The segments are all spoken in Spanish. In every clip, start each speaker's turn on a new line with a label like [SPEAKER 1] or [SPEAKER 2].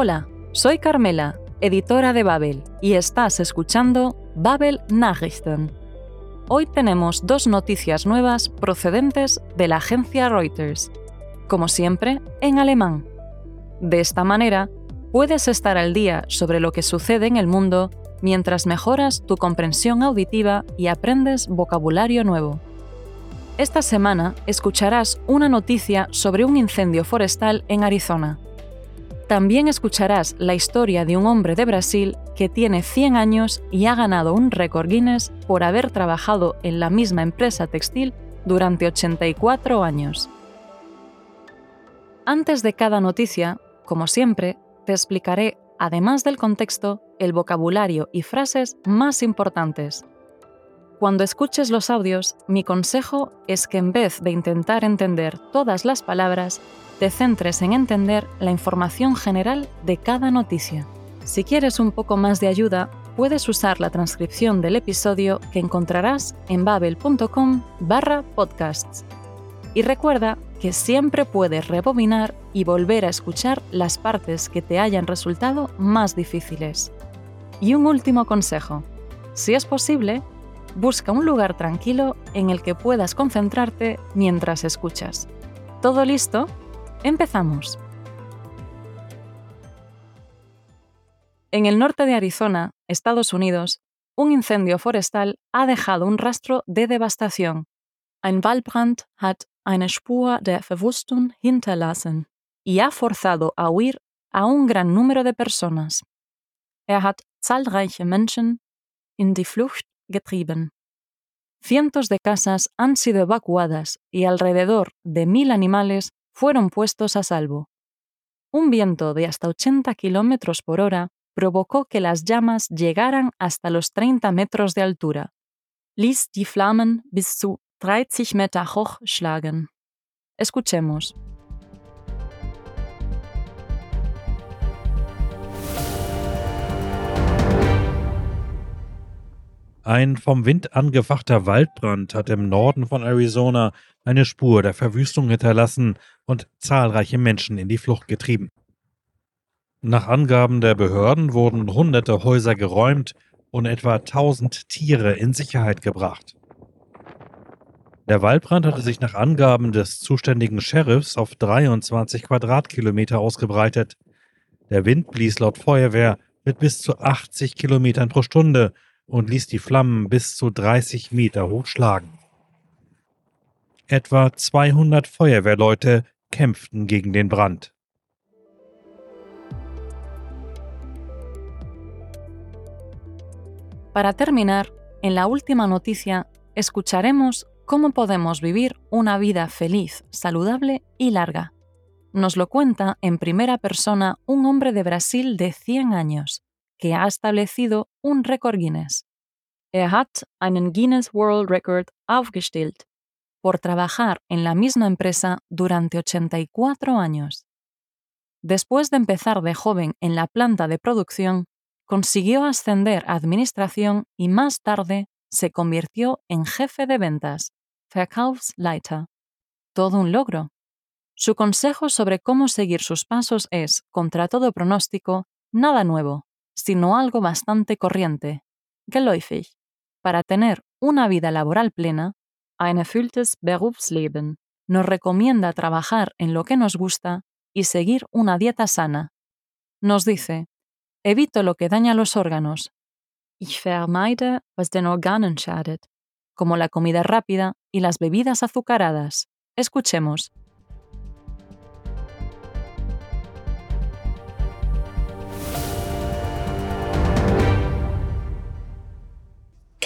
[SPEAKER 1] Hola, soy Carmela, editora de Babel, y estás escuchando Babel Nachrichten. Hoy tenemos dos noticias nuevas procedentes de la agencia Reuters, como siempre en alemán. De esta manera, puedes estar al día sobre lo que sucede en el mundo mientras mejoras tu comprensión auditiva y aprendes vocabulario nuevo. Esta semana escucharás una noticia sobre un incendio forestal en Arizona. También escucharás la historia de un hombre de Brasil que tiene 100 años y ha ganado un récord Guinness por haber trabajado en la misma empresa textil durante 84 años. Antes de cada noticia, como siempre, te explicaré, además del contexto, el vocabulario y frases más importantes. Cuando escuches los audios, mi consejo es que en vez de intentar entender todas las palabras, te centres en entender la información general de cada noticia. Si quieres un poco más de ayuda, puedes usar la transcripción del episodio que encontrarás en babel.com barra podcasts. Y recuerda que siempre puedes rebobinar y volver a escuchar las partes que te hayan resultado más difíciles. Y un último consejo. Si es posible, busca un lugar tranquilo en el que puedas concentrarte mientras escuchas. ¿Todo listo? Empezamos. En el norte de Arizona, Estados Unidos, un incendio forestal ha dejado un rastro de devastación. Ein Waldbrand hat eine Spur der Verwüstung hinterlassen y ha forzado a huir a un gran número de personas. Er hat zahlreiche Menschen in die Flucht getrieben. Cientos de casas han sido evacuadas y alrededor de mil animales fueron puestos a salvo. Un viento de hasta 80 km por hora provocó que las llamas llegaran hasta los 30 metros de altura. Ließ die Flammen bis zu 30 Meter hoch schlagen. Escuchemos.
[SPEAKER 2] Ein vom Wind angefachter Waldbrand hat im Norden von Arizona eine Spur der Verwüstung hinterlassen und zahlreiche Menschen in die Flucht getrieben. Nach Angaben der Behörden wurden hunderte Häuser geräumt und etwa 1000 Tiere in Sicherheit gebracht. Der Waldbrand hatte sich nach Angaben des zuständigen Sheriffs auf 23 Quadratkilometer ausgebreitet. Der Wind blies laut Feuerwehr mit bis zu 80 Kilometern pro Stunde und ließ die Flammen bis zu 30 Meter hoch schlagen. Etwa 200 Feuerwehrleute kämpften gegen den Brand.
[SPEAKER 1] Para terminar, en la última noticia escucharemos cómo podemos vivir una vida feliz, saludable y larga. Nos lo cuenta en primera persona un hombre de Brasil de 100 años, que ha establecido un récord Guinness. Er hat einen Guinness World Record aufgestellt por trabajar en la misma empresa durante 84 años. Después de empezar de joven en la planta de producción, consiguió ascender a administración y más tarde se convirtió en jefe de ventas, Verkaufsleiter. Todo un logro. Su consejo sobre cómo seguir sus pasos es, contra todo pronóstico, nada nuevo, sino algo bastante corriente, geläufig, para tener una vida laboral plena, ein erfülltes Berufsleben, nos recomienda trabajar en lo que nos gusta y seguir una dieta sana. Nos dice, evito lo que daña los órganos. Ich vermeide, was den Organen schadet, como la comida rápida y las bebidas azucaradas. Escuchemos.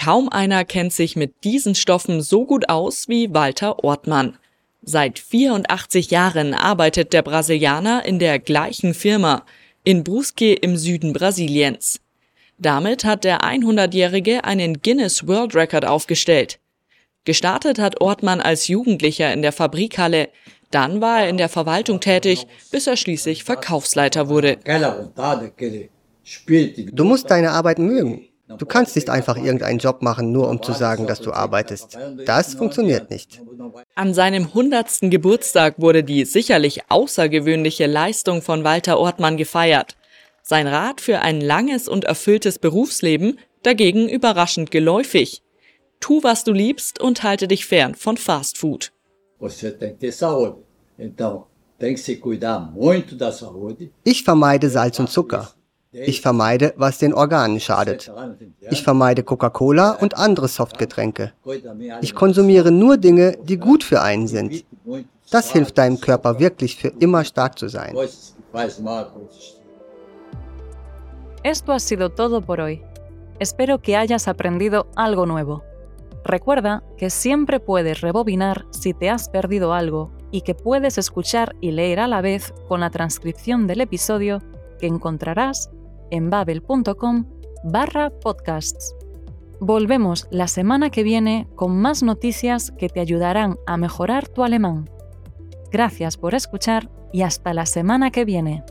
[SPEAKER 3] Kaum einer kennt sich mit diesen Stoffen so gut aus wie Walter Ortmann. Seit 84 Jahren arbeitet der Brasilianer in der gleichen Firma, in Brusque im Süden Brasiliens. Damit hat der 100-Jährige einen Guinness World Record aufgestellt. Gestartet hat Ortmann als Jugendlicher in der Fabrikhalle, dann war er in der Verwaltung tätig, bis er schließlich Verkaufsleiter wurde.
[SPEAKER 4] Du musst deine Arbeit mögen. Du kannst nicht einfach irgendeinen Job machen, nur um zu sagen, dass du arbeitest. Das funktioniert nicht.
[SPEAKER 3] An seinem 100. Geburtstag wurde die sicherlich außergewöhnliche Leistung von Walter Ortmann gefeiert. Sein Rat für ein langes und erfülltes Berufsleben dagegen überraschend geläufig. Tu, was du liebst und halte dich fern von Fast Food.
[SPEAKER 4] Ich vermeide Salz und Zucker. Ich vermeide, was den Organen schadet. Ich vermeide Coca-Cola und andere Softgetränke. Ich konsumiere nur Dinge, die gut für einen sind. Das hilft deinem Körper wirklich für immer stark zu sein.
[SPEAKER 1] Esto ha sido todo por hoy. Espero que hayas aprendido algo nuevo. Recuerda que siempre puedes rebobinar si te has perdido algo y que puedes escuchar y leer a la vez con la transcripción del episodio que encontrarás en babel.com barra podcasts. Volvemos la semana que viene con más noticias que te ayudarán a mejorar tu alemán. Gracias por escuchar y hasta la semana que viene.